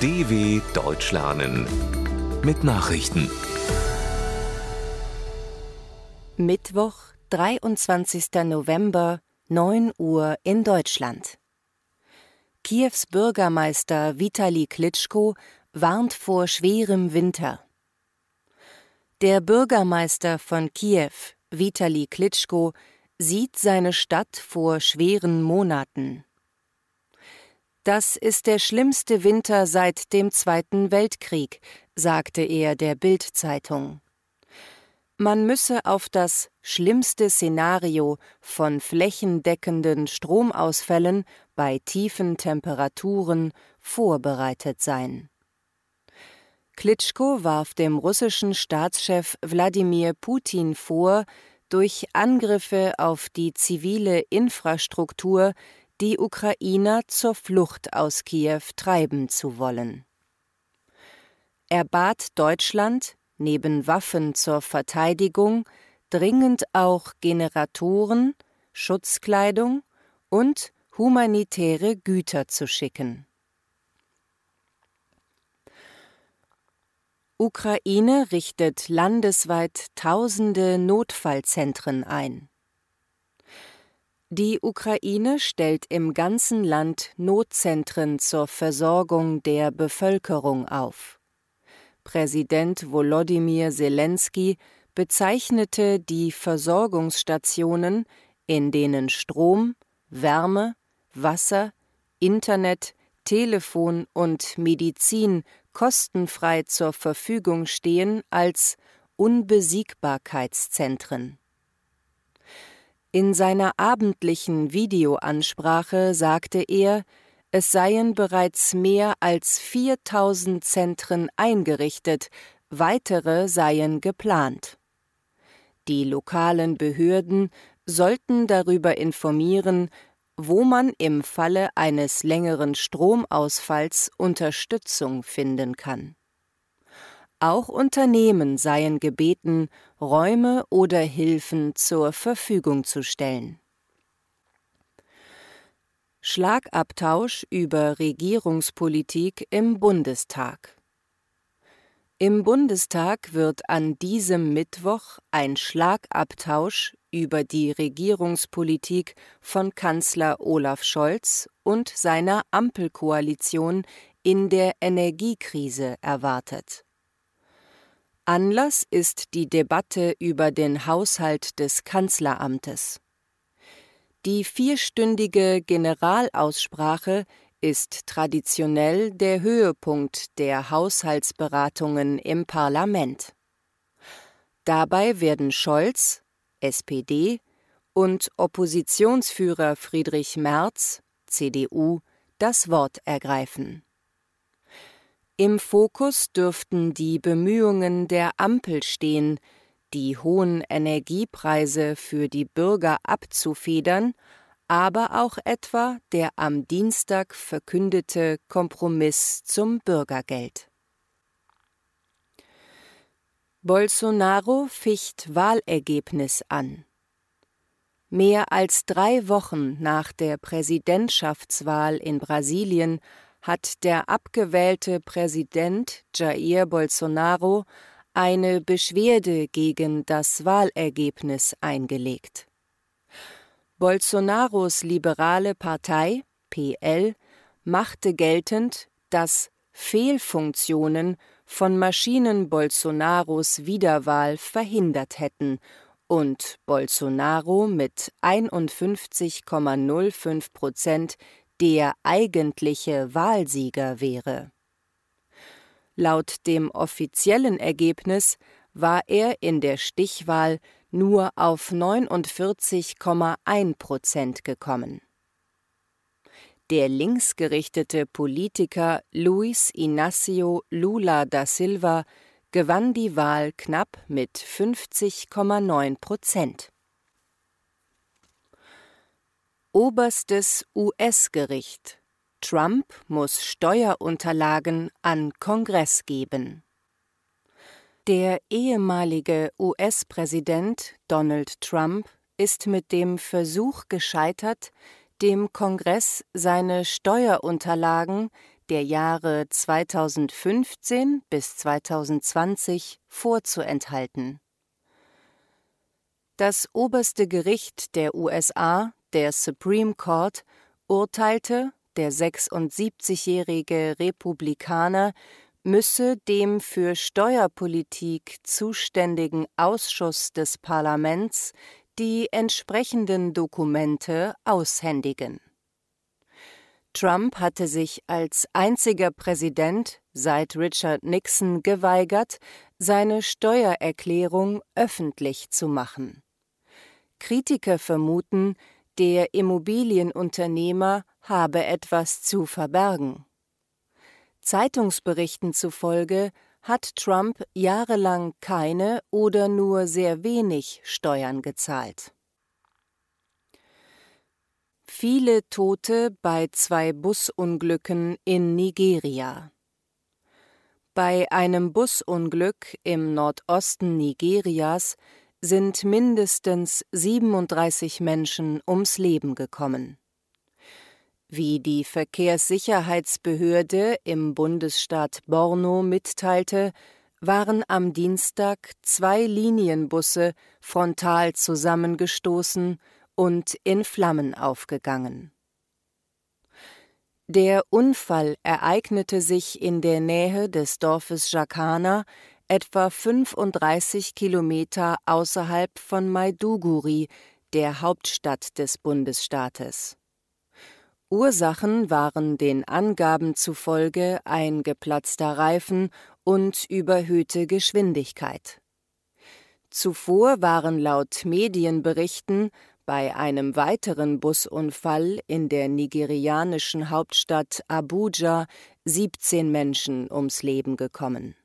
DW Deutsch lernen mit Nachrichten. Mittwoch, 23. November, 9 Uhr in Deutschland. Kiews Bürgermeister Vitali Klitschko warnt vor schwerem Winter. Der Bürgermeister von Kiew, Vitali Klitschko, sieht seine Stadt vor schweren Monaten. Das ist der schlimmste Winter seit dem Zweiten Weltkrieg, sagte er der Bild-Zeitung. Man müsse auf das schlimmste Szenario von flächendeckenden Stromausfällen bei tiefen Temperaturen vorbereitet sein. Klitschko warf dem russischen Staatschef Wladimir Putin vor, durch Angriffe auf die zivile Infrastruktur die Ukrainer zur Flucht aus Kiew treiben zu wollen. Er bat Deutschland, neben Waffen zur Verteidigung dringend auch Generatoren, Schutzkleidung und humanitäre Güter zu schicken. Ukraine richtet landesweit tausende Notfallzentren ein. Die Ukraine stellt im ganzen Land Notzentren zur Versorgung der Bevölkerung auf. Präsident Volodymyr Zelensky bezeichnete die Versorgungsstationen, in denen Strom, Wärme, Wasser, Internet, Telefon und Medizin kostenfrei zur Verfügung stehen als Unbesiegbarkeitszentren. In seiner abendlichen Videoansprache sagte er, es seien bereits mehr als 4000 Zentren eingerichtet, weitere seien geplant. Die lokalen Behörden sollten darüber informieren, wo man im Falle eines längeren Stromausfalls Unterstützung finden kann. Auch Unternehmen seien gebeten, Räume oder Hilfen zur Verfügung zu stellen. Schlagabtausch über Regierungspolitik im Bundestag Im Bundestag wird an diesem Mittwoch ein Schlagabtausch über die Regierungspolitik von Kanzler Olaf Scholz und seiner Ampelkoalition in der Energiekrise erwartet. Anlass ist die Debatte über den Haushalt des Kanzleramtes. Die vierstündige Generalaussprache ist traditionell der Höhepunkt der Haushaltsberatungen im Parlament. Dabei werden Scholz, SPD, und Oppositionsführer Friedrich Merz, CDU, das Wort ergreifen. Im Fokus dürften die Bemühungen der Ampel stehen, die hohen Energiepreise für die Bürger abzufedern, aber auch etwa der am Dienstag verkündete Kompromiss zum Bürgergeld. Bolsonaro ficht Wahlergebnis an. Mehr als drei Wochen nach der Präsidentschaftswahl in Brasilien hat der abgewählte Präsident Jair Bolsonaro eine Beschwerde gegen das Wahlergebnis eingelegt. Bolsonaros liberale Partei PL machte geltend, dass Fehlfunktionen von Maschinen Bolsonaros Wiederwahl verhindert hätten und Bolsonaro mit 51,05 Prozent der eigentliche Wahlsieger wäre. Laut dem offiziellen Ergebnis war er in der Stichwahl nur auf 49,1 Prozent gekommen. Der linksgerichtete Politiker Luis Inácio Lula da Silva gewann die Wahl knapp mit 50,9 Prozent. Oberstes US-Gericht Trump muss Steuerunterlagen an Kongress geben. Der ehemalige US-Präsident Donald Trump ist mit dem Versuch gescheitert, dem Kongress seine Steuerunterlagen, der Jahre 2015 bis 2020 vorzuenthalten. Das oberste Gericht der USA, der Supreme Court, urteilte, der 76-jährige Republikaner müsse dem für Steuerpolitik zuständigen Ausschuss des Parlaments die entsprechenden Dokumente aushändigen. Trump hatte sich als einziger Präsident seit Richard Nixon geweigert, seine Steuererklärung öffentlich zu machen. Kritiker vermuten, der Immobilienunternehmer habe etwas zu verbergen. Zeitungsberichten zufolge hat Trump jahrelang keine oder nur sehr wenig Steuern gezahlt. Viele Tote bei zwei Busunglücken in Nigeria. Bei einem Busunglück im Nordosten Nigerias sind mindestens 37 Menschen ums Leben gekommen. Wie die Verkehrssicherheitsbehörde im Bundesstaat Borno mitteilte, waren am Dienstag zwei Linienbusse frontal zusammengestoßen und in Flammen aufgegangen. Der Unfall ereignete sich in der Nähe des Dorfes Jacana etwa 35 Kilometer außerhalb von Maiduguri, der Hauptstadt des Bundesstaates. Ursachen waren den Angaben zufolge ein geplatzter Reifen und überhöhte Geschwindigkeit. Zuvor waren laut Medienberichten bei einem weiteren Busunfall in der nigerianischen Hauptstadt Abuja 17 Menschen ums Leben gekommen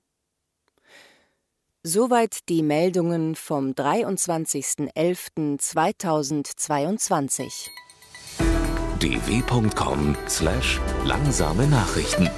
Soweit die Meldungen vom 23.11.2022. dw.com/langsame Nachrichten